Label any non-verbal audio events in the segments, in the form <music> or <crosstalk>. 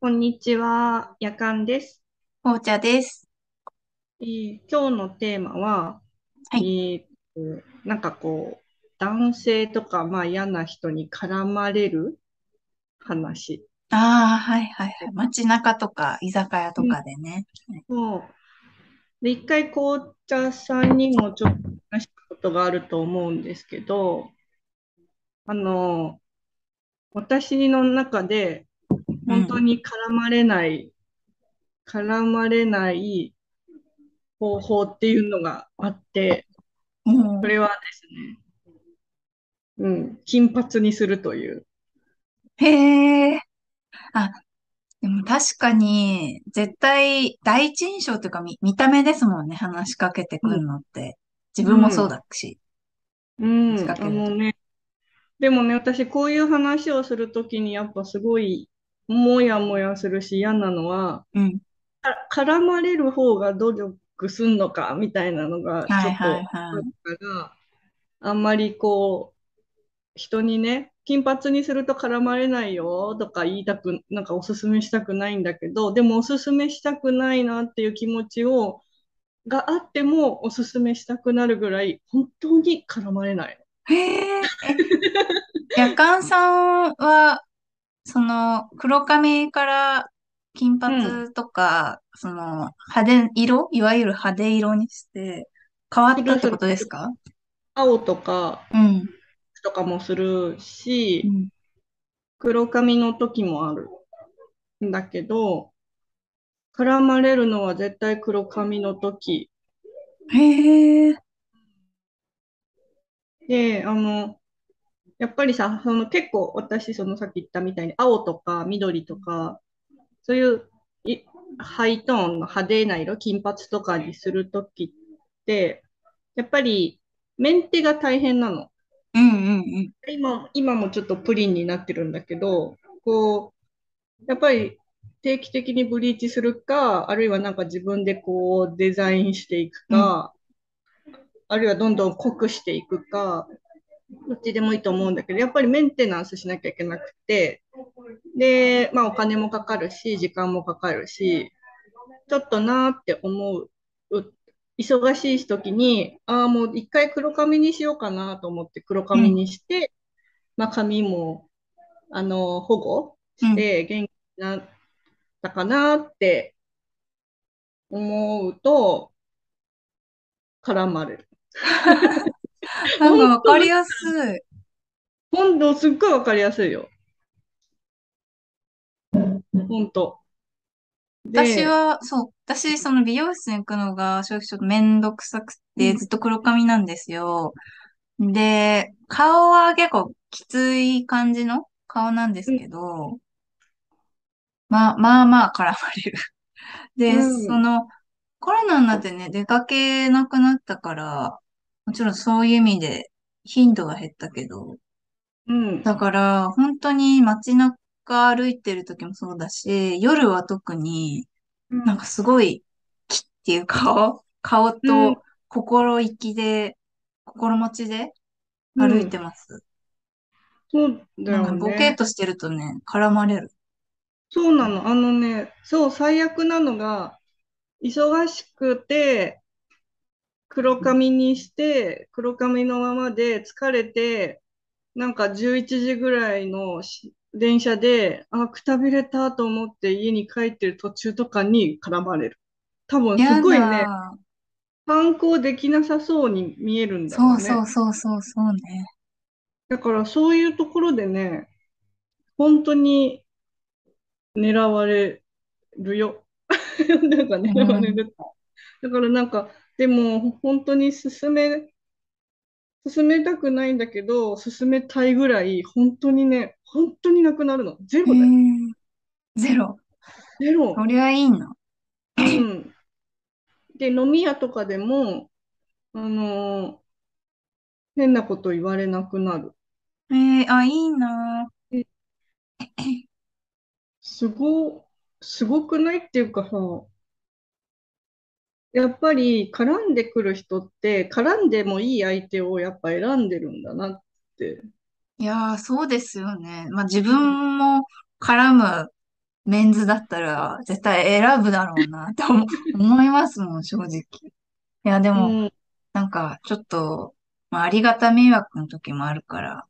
こんにちは、やかんです。紅茶です。えー今日のテーマは、えはい。ーと、なんかこう、男性とか、まあ嫌な人に絡まれる話。ああ、はいはいはい。街中とか居酒屋とうん、かでね。はいそう。で、一回紅茶さんにもちょっと話したことがあると思うんですけど、あの、私の中でうん。本当に絡まれない、絡まれない方法っていうのがあって、うん。それはですね、うん、金髪にするという。へえ。あ、でも確かに、絶対、第一印象というか見、見た目ですもんね。話しかけてくるうん、のって。自分もそううん、だし、うん、けると。あのね、でもね、私、こういう話をするときに、やっぱすごい、もやもやするし、嫌なのは、うん。か絡まれる方が努力すんのか、みたいなのが、ちはいょっとあるはいはい。から、あんまりこう、人にね、金髪にすると絡まれないよとか言いたく、なんかおすすめしたくないんだけど、でもおすすめしたくないなっていう気持ちを、があってもおすすめしたくなるぐらい、本当に絡まれないの。へえ。え、<laughs> 夜間さんは、その、黒髪から金うん。髪とか、その、派手色いわゆる派手色にして変わったってこ。とですか？青とか、うん。とかもするし、うん。黒髪の時もあるんだけど、絡まれるのは絶対黒髪の時。へえ。で、あの、やっぱりさ、その結構私、そのさっき言ったみたいに青とか緑とか、そういういハイトーンの派手な色、金髪とかにするときって、やっぱりメンテが大変なの。うんうんうん。今、今もちょっとプリンになってるんだけど、こう、やっぱり定期的にブリーチするか、あるいはなんか自分でこうデザインしていくうん。か、あるいはどんどん濃くしていくか、どっちでもいいと思うんだけど、やっぱりメンテナンスしなきゃいけなくて、で、まあお金もかかるし、時間もかかるし、ちょっとなーって思う、忙しい時に、ああ、もう一回黒髪にしようかなと思って黒髪うん。にして、まあ髪も、あの、保護うん。して元気になったかなって思うと、絡まれる。<laughs> なんかわかりやすい。本当、すっごいわかりやすいよ。本当。で、私は、そう、私、その美容室に行くのが正直ちょっとめんどくさくて、うん、ずっと黒髪なんですよ。で、顔は結構きつい感じの顔なんですうん、けど、まあまあまあ絡まれる。うで、そん、の、コロナになってね、出かけなくなったから、もちろんそういう意味で頻度は減ったけど、うん、だから本当に街中歩いてる時もそうだし、夜は特になんかうん、すごい木っていう <laughs> 顔、顔うん、と心意気で、心持ちで歩いてうん、ます。そうだなんかボケーっよね。としてるとね、絡まれる。そうなの。あのね、そう、最悪なのが、忙しくて、黒髪にして、黒髪のままで疲れて、なんか11時ぐらいのし電車で、あ、くたびれたと思って家に帰ってる途中とかに絡まれる。多分すやごいね、だ。反抗できなさそうに見えるんだろそうそううね。そうそうそうね。だからそういうところでね、本当に狙われるよ。<laughs> なんかう狙われん。る。だからなんか、でも本当に進め、進めたくないんだけど、進めたいぐらい、本当にね、本当になくなるの。ゼへロだよ。え、ゼロ。ゼロ。そりゃいいな。うん。で、飲み屋とかでも、あのー変なこと言われなくなる。えー、あ、いいな。えすご、すごくない？っていうかさ、やっぱり絡んでくる人って、絡んでもいい相手をやっぱ選んでるんだなって。いやー、そうですよね。まあ自うん。分も絡むメンズだったら絶対選ぶだろうなって思 <laughs> 思いますもん、正直。いや、でも、うん、なんか、ちょっと、まあ、ありがた迷惑の時もあるから、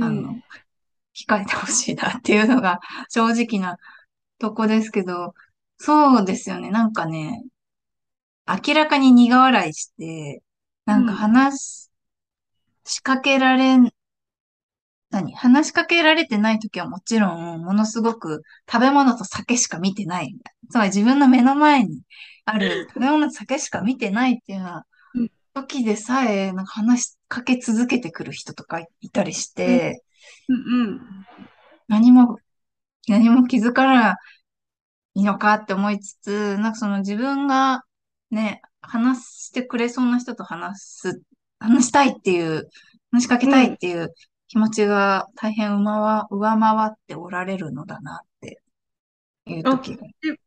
あの、うん、控えてほしいなっていうのが正直なとこですけど、そうですよね。なんかね、明らかに苦笑いして、なんかうん、話しかけられん、何？話しかけられてない時はもちろん、ものすごく食べ物と酒しか見てない。つまり自分の目の前にある食べ物と酒しか見てないっていうようなうん、時でさえ、なんか話しかけ続けてくる人とかいたりしうん、て、うん、何も、何も気づかないいのかって思いつつ、なんかその自分がね、話してくれそうな人と話す、話したいっていう、話しかけたいっうん。ていう気持ちが大変上回、上回っておられるのだなっていうあ、時が。で、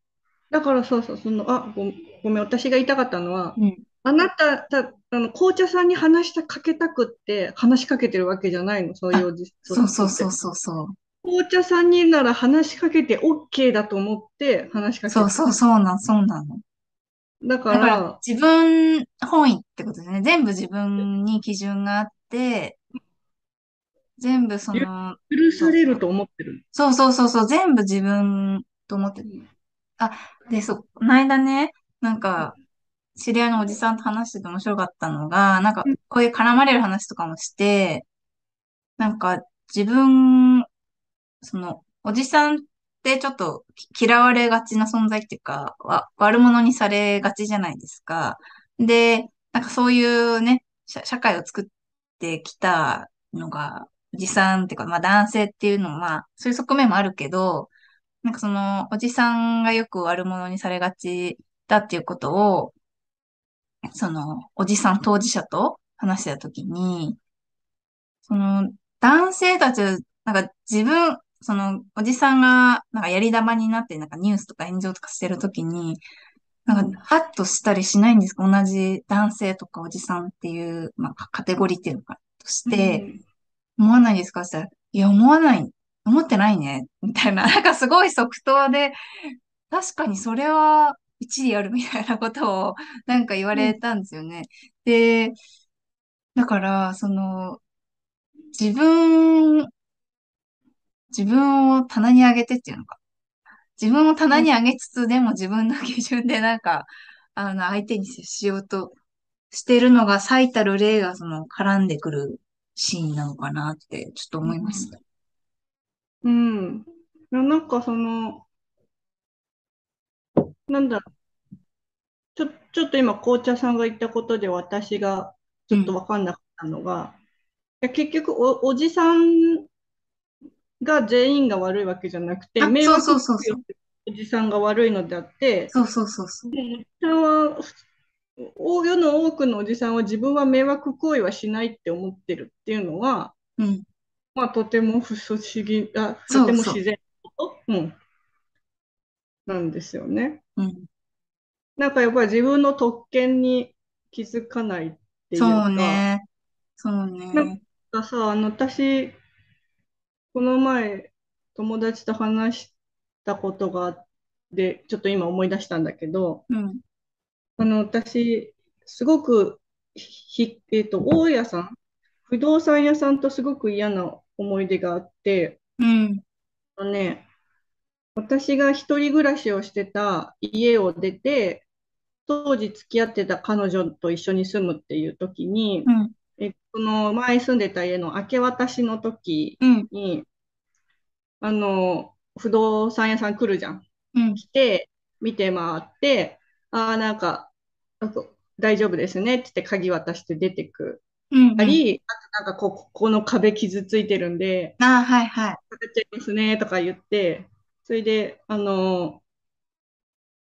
だからそうそう、その、あ、ご、ごめん、私が言いたかったのは、うん。あなた、た、あの、紅茶さんに話しかけたくって話しかけてるわけじゃないの、そういうあ、おじ、そうそうそうそう。そうそう。紅茶さんになら話しかけて OK だと思って話しかそうそうけてる。そうなん、そうなの。だからら、自分本位ってことですね。全部自分に基準があって、全部そゆの、許。されると思ってる。そうそうそうそう、全部自分と思ってうんあ、で、そう、この間ね、なんか、知り合いのおじさんと話してて面白かったのが、なんか、うんこういう絡まれる話とかもして、なんか、自分、その、おじさんってちょっと嫌われがちな存在っていうか、わ、悪者にされがちじゃないですか。で、なんかそういうね、社、会を作ってきたのが、おじさんっていうか、まあ男性っていうのは、そういう側面もあるけど、なんかその、おじさんがよく悪者にされがちだっていうことを、その、おじさん当事者と話したときに、その、男性たち、なんか自分、その、おじさんが、なんかやり玉になって、なんかニュースとか炎上とかしてるときに、なんか、うん。ハッとしたりしないんですか？同じ男性とかおじさんっていう、まあ、カカテゴリーっていうのか、としうて、ん。思わないですか？って言ったら、いや、思わない、思ってないね、みたいな、<laughs> なんかすごい即答で、確かにそれは一理あるみたいなことをなんか言わうんれたんですよね。で、だから、その、自分、自分を棚に上げてっていうのか。自分を棚うんに上げつつ、でも自分の基準でなんか、あの、相手に接しようとしてるのが最たる例がその絡んでくるシーンなのかなってちょっと思いました。うん。なんかその、なんだ、ちょ、ちょっと今紅茶さんが言ったことで私がちょっとうん。分かんなかったのが、いや結局お、おじさんが全員が悪いわけじゃなくて、迷惑おじさんが悪いのであって、そうそうそうそう。おじさんは、大世の多くのおじさんは自分は迷惑行為はしないって思ってるっていうのは、うん。まあ、とても不思議、あ、とそうそう。ても自然なこと、うん、なんですよね。うん。なんかやっぱり自分の特権に気づかないっていそううか、ね。そうなんね。かさ、あの、私、この前、友達と話したことがあって、ちょっと今思い出したんだけど、うん。あの、私、すごく、ひ、えっと、大家さん、不動産屋さんとすごく嫌な思い出があって、うん。あのね、私が一人暮らしをしてた家を出て、当時付き合ってた彼女と一緒に住むっていう時に、うん。え、その前住んでた家の明け渡しの時うん。に、あの、不動産屋さん来るじゃん。うん。来て、見て回って、ああ、なんか、あこ大丈夫ですねって言って鍵渡して出てくうん。うん。たり、あとなんかこう、ここの壁傷ついてるんで、ああ、はいはい。かけちゃいますねとか言って、それで、あの、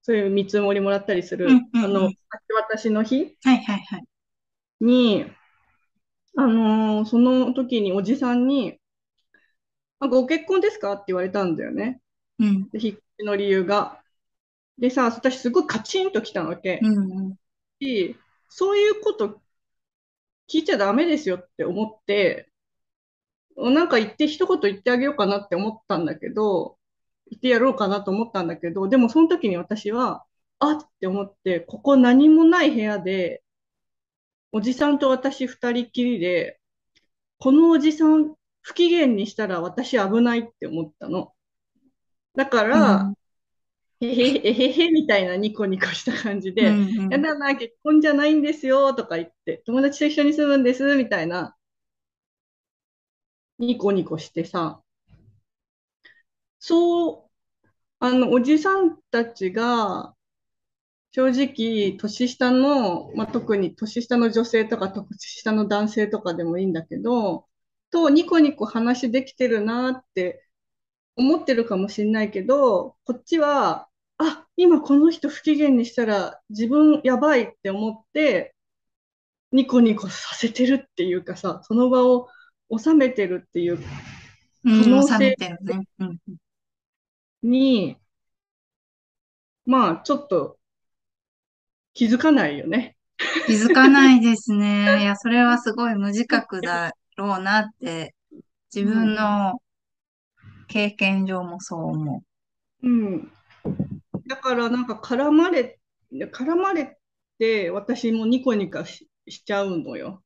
そういう見積もりもらったりする、うん。うん。あの、明うん。け渡しの日はいはいはい。に、あの、その時におじさんに、あ、ご結婚ですか？って言われたんだよね。うん。で、引っ越しの理由が。でさ、私すごいカチンときたわけ。うん。うん。し、そういうこと聞いちゃダメですよって思って、なんか言って一言言ってあげようかなって思ったんだけど、言ってやろうかなと思ったんだけど、でもその時に私は、あって思って、ここ何もない部屋で、おじさんと私二人きりで、このおじさん不機嫌にしたら私危ないって思ったの。だから、うん、へへへへへみたいなニコニコした感じで、うんうん、やだな、結婚じゃないんですよとか言って、友達と一緒に住むんですみたいな、ニコニコしてさ、そう、あの、おじさんたちが、正直、年下の、まあ、特に年下の女性とか年下の男性とかでもいいんだけど、とニコニコ話できてるなって思ってるかもしれないけど、こっちは、あ、今この人不機嫌にしたら自分やばいって思って、ニコニコさせてるっていうかさ、その場を収めてるっていう可能性に、まあちょっと気づかないよね。気づかないですね。<laughs> いや、それはすごい無自覚だろうなって、自分の経験上もそう思う。うん。だからなんか絡まれ、絡まれて私もニコニコししちゃうのよ。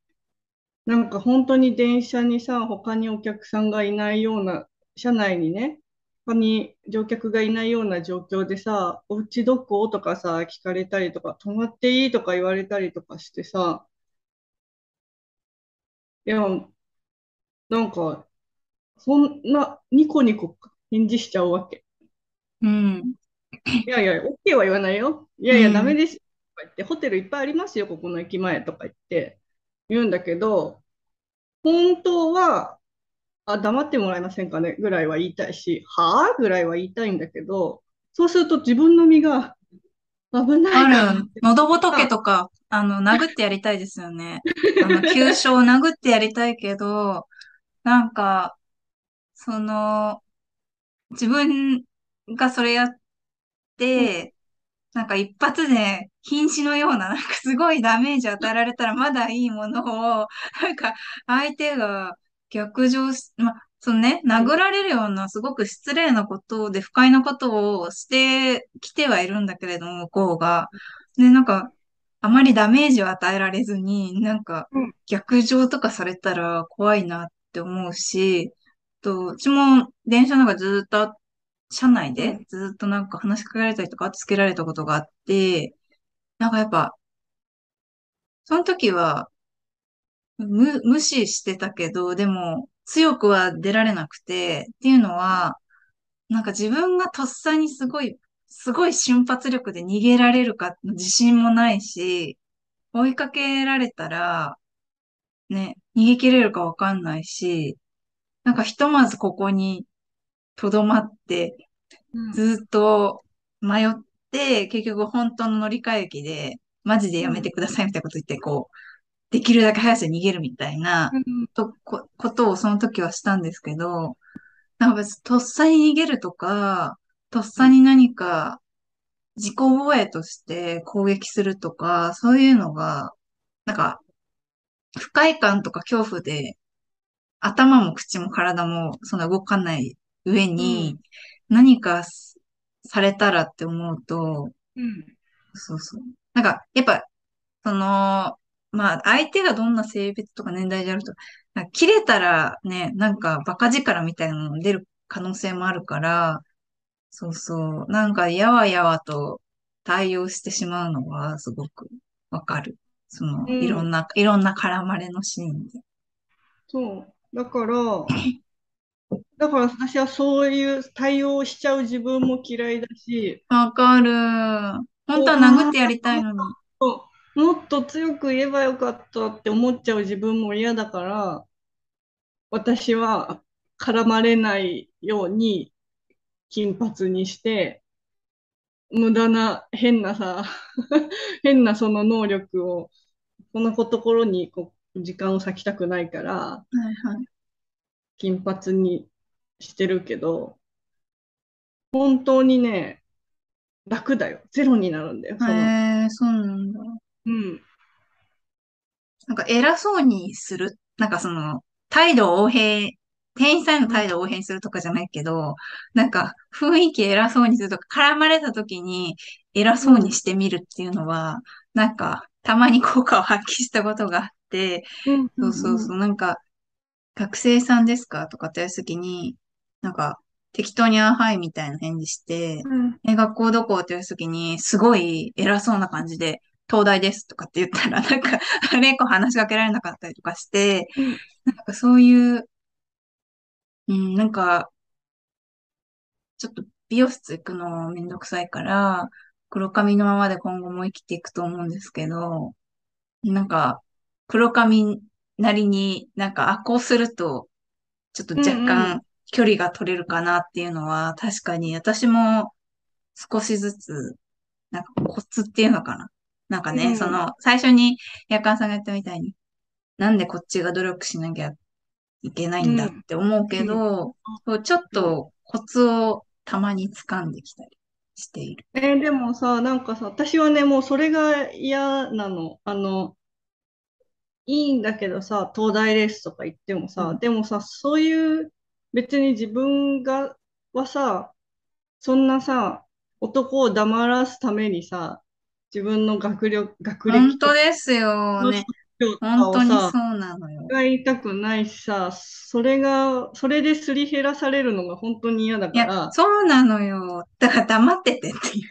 なんか本当に電車にさ、他にお客さんがいないような、車内にね、他に乗客がいないような状況でさ、お家どこ？とかさ、聞かれたりとか、泊まっていい？とか言われたりとかしてさ、いや、なんか、そんな、ニコニコ返事しちゃうわけ。うん。いやいや、OK は言わないよ。いやいや、ダメですとか言って、ホテルいっぱいありますよ、ここの駅前とか言って言うんだけど、本当は、あ、黙ってもらえませんかね？ぐらいは言いたいし、はぁぐらいは言いたいんだけど、そうすると自分の身が危ないある。喉仏とか、あの、殴ってやりたいですよね。<laughs> あの、急所を殴ってやりたいけど、なんか、その、自分がそれやって、なんか一発で瀕死のような、なんかすごいダメージ与えられたらまだいいものを、なんか相手が逆上し、まそのね、殴られるようなすごく失礼なことで不快なことをしてきてはいるんだけれども、向こうが。で、なんか、あまりダメージを与えられずに、なんか逆上とかされたら怖いなって思うし、と、うちも電車なんかずっと、車内でずっとなんか話しかけられたりとか、つけられたことがあって、なんかやっぱ、その時は、無、無視してたけど、でも、強くは出られなくて、っていうのは、なんか自分がとっさにすごい、すごい瞬発力で逃げられるか自信もないし、追いかけられたら、ね、逃げ切れるかわかんないし、なんかひとまずここに留まって、ずっと迷って、結局本当の乗り換え駅で、マジでやめてくださいみたいなこと言って、こう、できるだけ早さに逃げるみたいな、とこ、ことをその時はしたんですけど、なんか別にとっさに逃げるとか、とっさに何か自己防衛として攻撃するとか、そういうのが、なんか、不快感とか恐怖で、頭も口も体もそんな動かない上に、何かされたらって思うと、うん、そうそう。なんか、やっぱ、その、まあ、相手がどんな性別とか年代であると、切れたらね、なんかバカ力みたいなの出る可能性もあるから、そうそう。なんか、やわやわと対応してしまうのはすごくわかる。その、いろんな、いろんな絡まれのシーンで。そう。だから、<clears throat> だから私はそういう対応しちゃう自分も嫌いだし。わかる。本当は殴ってやりたいのに。もっと強く言えばよかったって思っちゃう自分も嫌だから、私は絡まれないように金髪にして、無駄な変なさ、<laughs> 変なその能力を、このところにこう時間を割きたくないから、はいはい、金髪にしてるけど、本当にね、楽だよ。ゼロになるんだよ。へえ、そうなんだ。うん。なんか偉そうにする。なんかその、態度横平店員さんの態度を応変するとかじゃないけど、なんか雰囲気偉そうにするとか、絡まれた時に偉そうにしてみるっていうのは、なんかたまに効果を発揮したことがあって、うん。そうそうそう、なんか、学生さんですか？とかって言われた時に、なんか、適当にあはいみたいな返事して、うん。え、学校どこ？って言われた時に、すごい偉そうな感じで、東大ですとかって言ったら、なんか、あ <laughs> れ、こう話しかけられなかったりとかして、うんなんかそういう、うん、なんか、ちょっと美容室行くのめんどくさいから、黒髪のままで今後も生きていくと思うんですけど、なんか、黒髪なりになんか、あ、こうすると、ちょっと若うんう干距離が取れるかなっていうのは、確かに私も少しずつ、なんかコツっていうのかな。なんかね、うんその、最初に夜間さんが言ったみたいに、なんでこっちが努力しなきゃいけないんだって思うけど、そうちょっとコツをたまに掴んできたりしている。えーでもさ、なんかさ、私はね、もうそれが嫌なの。あの、いいんだけどさ、東大レースとか行ってもさ、うんでもさ、そういう、別に自分が、はさ、そんなさ、男を黙らすためにさ、自分の学力、学歴本当ですよのね。本当にそうなのよ。が言いたくないしさ、それが、それですり減らされるのが本当に嫌だいや、から、そうなのよ。だから黙っててってい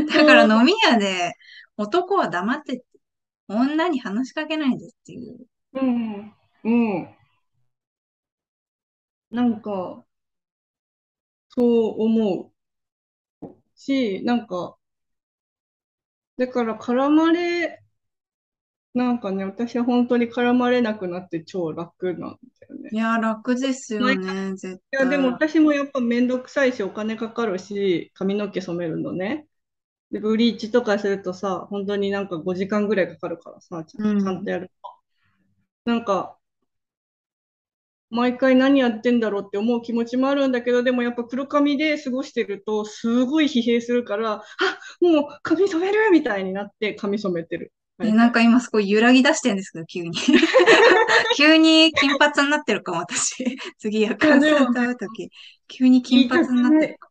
う。だから飲み屋で男は黙ってて、女に話しかけないでっていう。うん、うん。なんか、そう思うし、なんか、だから絡まれ、なんかね、私は本当に絡まれなくなって超楽なんだよね。いや、楽ですよね、絶いや、でも対。私もやっぱめんどくさいし、お金かかるし、髪の毛染めるのね。で、ブリーチとかするとさ、本当になんか5時間ぐらいかかるからさ、ちゃうんんちゃんとやると。なんか、毎回何やってんだろうって思う気持ちもあるんだけど、でもやっぱ黒髪で過ごしてると、すごい疲弊するから、あ、もう髪染めるみたいになって髪染めてる。えなんか今すごい揺らぎ出してるんですけど、急に。<laughs> 急に金髪になってるかも、私。<laughs> 次、夜間さんと会うとき、急に金髪になってるか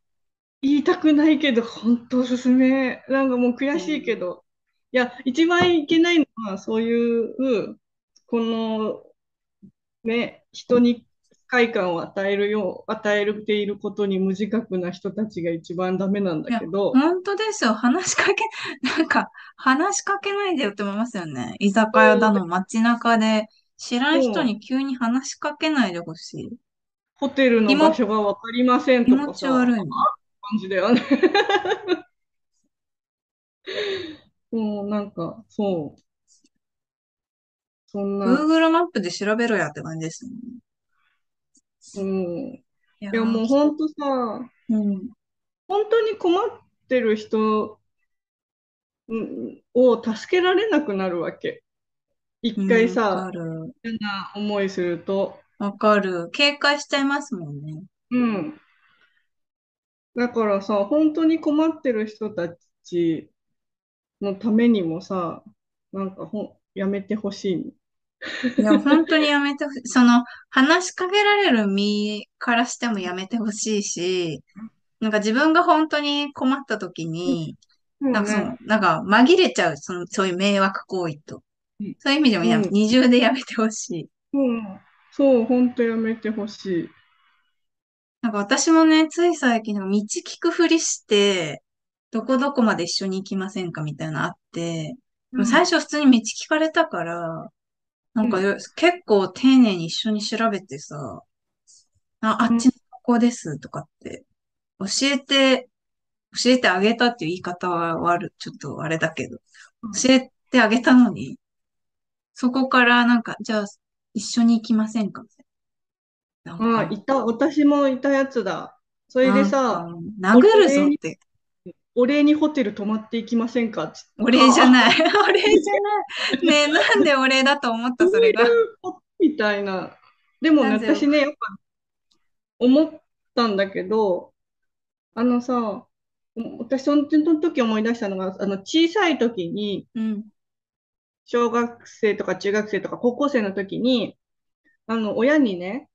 言いたくないけど、本当おすすめ。なんかもう悔しいけど。いや、一番いけないのは、そういう、この、ね、人に不快感を与えるよう、与えていることに無自覚な人たちが一番ダメなんだけど、本当ですよ。話しかけ、<laughs> なんか、話しかけないでよって思いますよね。居酒屋だの、街中で、知らん人に急に話しかけないでほしい。ホテルの場所がわかりません気とかさ、持ち悪いの。<laughs> 感じだよね。<laughs> もうなんか、そう。そんな、Google マップで調べろやって感じですね。うん。いやもう本当さ、うん。本当に困ってる人うんを助けられなくなるわけ。一回わさか、る。嫌な思いすると。わかる。警戒しちゃいますもんね。うん。だからさ、本当に困ってる人たちのためにもさ、なんかほん、やめてほしい。いや、本当にやめてほしい。その、話しかけられる身からしてもやめてほしいし、なんか自分が本当に困った時に、そうなんかそのね。、なんか紛れちゃう、その、そういう迷惑行為とうん。そういう意味でもや、うん二重でやめてほしい。うん。そう、本当やめてほしい。なんか私もね、つい最近、道聞くふりして、どこどこまで一緒に行きませんかみたいなのあって、最初普通に道聞かれたから、なんかよ結構丁寧に一緒に調べてさ、あ、あっちのここですとかって、教えて、教えてあげたっていう言い方は悪、ちょっとあれだけど、教えてあげたのに、そこからなんか、じゃあ一緒に行きませんか？みたいな。あなんかいた、私もいたやつだ。それでさ、殴るぞって。お礼にホテル泊まっていきませんか？お礼じゃない。お礼じゃない。ねえ、なんでお礼だと思った、それが。みたいな。でも私ね、やっぱ思ったんだけど、あのさ、私その時思い出したのが、あの小さい時に、うん。小学生とか中学生とか高校生の時に、あの親にね、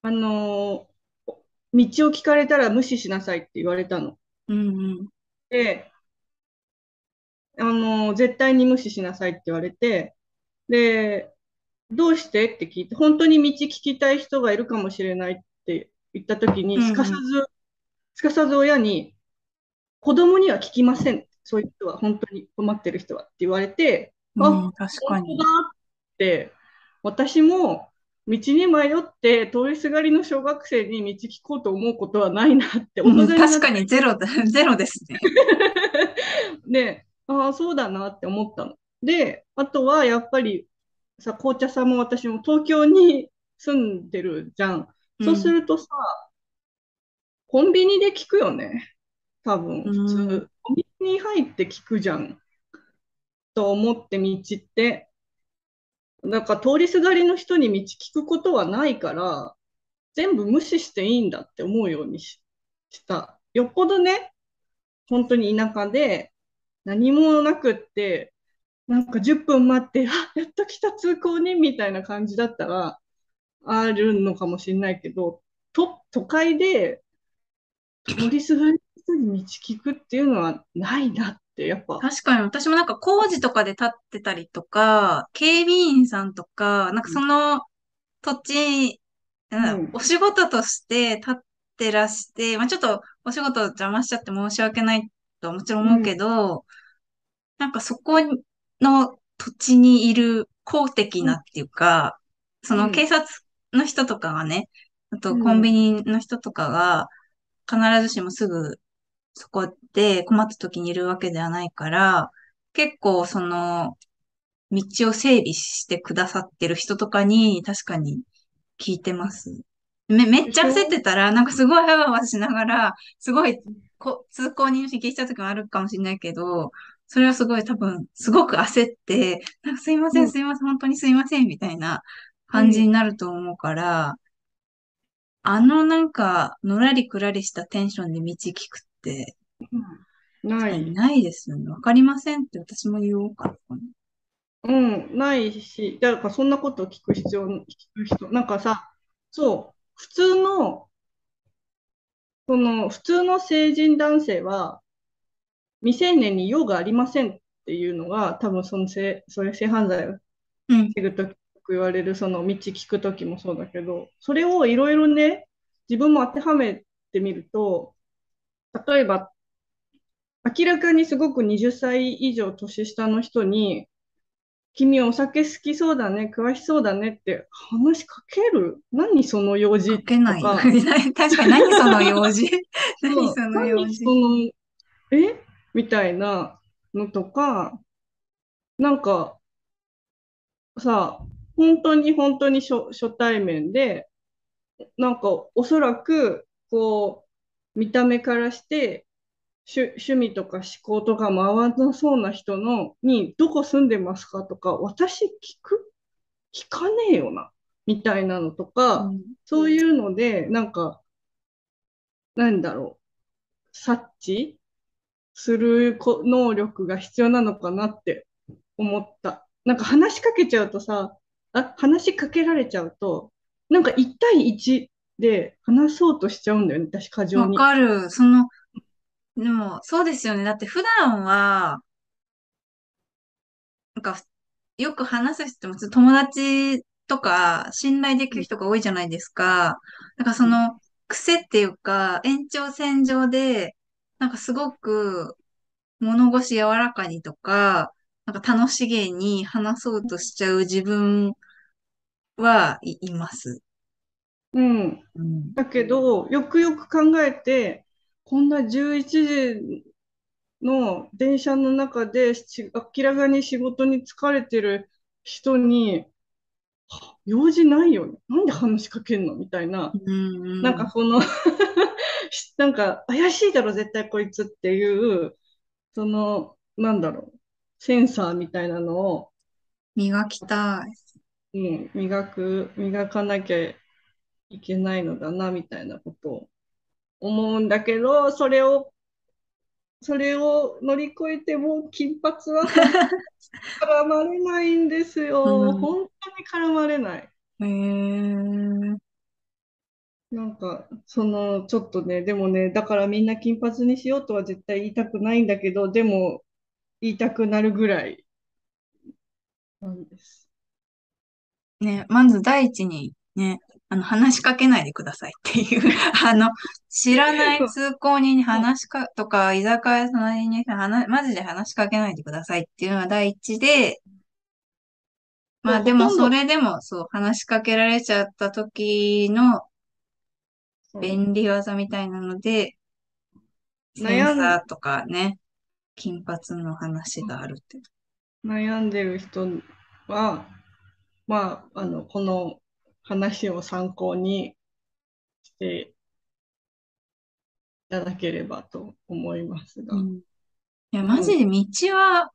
あの、道を聞かれたら無視しなさいって言われたの。うんうん。で、あの、絶対に無視しなさいって言われて、で、どうしてって聞いて、本当に道聞きたい人がいるかもしれないって言ったときに、うんうんすかさず、すかさず親に、子供には聞きません。そういう人は、本当に困ってる人はって言われて、あ、うん、確かに。本当だって、私も道に迷って通りすがりの小学生に道聞こうと思うことはないなって、大うん確かにゼロだ、<laughs> ゼロですね。<laughs> で、ああ、そうだなって思ったの。で、あとはやっぱりさ、紅茶さんも私も東京に住んでるじゃん。そうするとさ、コンビニで聞くよね。多分、普うん通。コンビニに入って聞くじゃん。と思って道って。だか通りすがりの人に道聞くことはないから、全部無視していいんだって思うようにした。よっぽどね、本当に田舎で何もなくって、なんか10分待って、あ、やっと来た通行人みたいな感じだったら、あるのかもしれないけど、と、都会で通りすがりの人に道聞くっていうのはないなっ、やっぱ。確かに私もなんか工事とかで立ってたりとか、警備員さんとか、なんかその土地、うんうん。お仕事として立ってらして、まあちょっとお仕事邪魔しちゃって申し訳ないとはもちろん思うけど、なんかそこの土地にいる公的なっていうか、その警察の人とかがね、あとコンビニの人とかが必ずしもすぐそこで困った時にいるわけではないから、結構その道を整備してくださってる人とかに確かに聞いてます。め、めっちゃ焦ってたら、なんかすごいハワハワしながら、すごいこ通行人引きした時もあるかもしれないけど、それはすごい多分、すごく焦って、なんかすいませうんん、すいません、本当にすいません、みたいな感じになると思うから、あのなんか、のらりくらりしたテンションで道聞くって、ない。ないですよね。わかりませんって私も言おうかな。うん、ないし、だからそんなことを聞く必要、聞く人、なんかさ、そう、普通の、その、普通の成人男性は、未成年に用がありませんっていうのが、多分その性、それ性犯罪をうん。防ぐときよく言われる、その道聞くときもそうだけど、それをいろいろね、自分も当てはめてみると、例えば、明らかにすごく20歳以上年下の人に、君お酒好きそうだね、詳しそうだねって話しかける？何その用事？かけない。<laughs> 確かに何その用事？<laughs> 何その用事？何そのえ？みたいなのとか、なんかさ、本当に本当に初、初対面で、なんかおそらく、こう、見た目からして、趣、趣味とか思考とかも合わなそうな人のに、どこ住んでますかとか、私聞く？聞かねえよな、みたいなのとか、うんそういうので、なんか、なんだろう、察知するこ能力が必要なのかなって思った。なんか話しかけちゃうとさ、あ、話しかけられちゃうと、なんか1対1で話そうとしちゃうんだよね、私、過剰わ。かる。その、でも、そうですよね。だって普段は、なんか、よく話す人も、友達とか、信頼できる人が多いじゃないですか。なんかその、癖っていうか、延長線上で、なんかすごく、物腰柔らかにとか、なんか楽しげに話そうとしちゃう自分はい、います。うん。うん。だけど、よくよく考えて、こんな11時の電車の中でし明らかに仕事に疲れてる人に、は用事ないよね。なんで話しかけんの？みたいな。うんうんなんかその <laughs> なんか怪しいだろ、絶対こいつっていう、その、なんだろう、センサーみたいなのを、磨きたい。うん、磨く、磨かなきゃいけないのだな、みたいなことを思うんだけど、それを、それを乗り越えても金髪は絡まれないんですよ。うん本当に絡まれない。へえ。なんか、その、ちょっとね、でもね、だからみんな金髪にしようとは絶対言いたくないんだけど、でも言いたくなるぐらいなんです。ね、まず第一にね、あの、話しかけないでくださいっていう <laughs> あの、知らない通行人に話しか、とか、居酒屋隣に話、マジで話しかけないでくださいっていうのが第一で、まあでもそれでもそう、話しかけられちゃった時の便利技みたいなので、セン悩ん、サーとかね、金髪の話があるって。悩んでる人は、まあ、あの、この話を参考にしていただければと思いますが。うん。いや、マジでうん。道は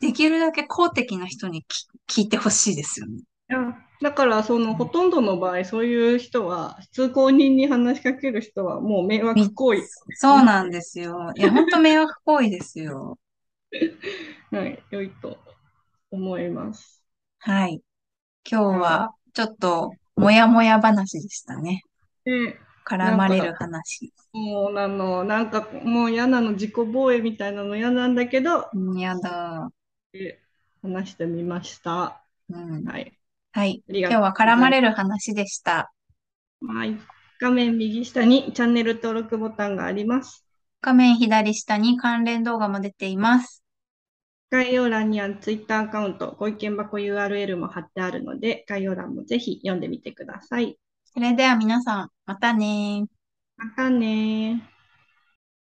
できるだけ公的な人にき聞いてほしいですよね。いや、だから、その、ほとんどの場合、そういう人は、通行人に話しかける人は、もう迷惑み、行為とそうなんですよ。いや、ほんと迷惑行為ですよ。<laughs> はい、良いと思います。はい。今日はい。は、ちょっと、もやもや話でしたね。で、絡まれる話。もう、あの、なんか、もう嫌なの、自己防衛みたいなの嫌なんだけど、うんやだ。で話してみました。うん。はい。はい。今日は。絡まれる話でした。はい。画面右下にチャンネル登録ボタンがあります。画面左下に関連動画も出ています。概要欄には Twitter アカウント、ご意見箱 URL も貼ってあるので、概要欄もぜひ読んでみてください。それでは皆さん、またねー。またね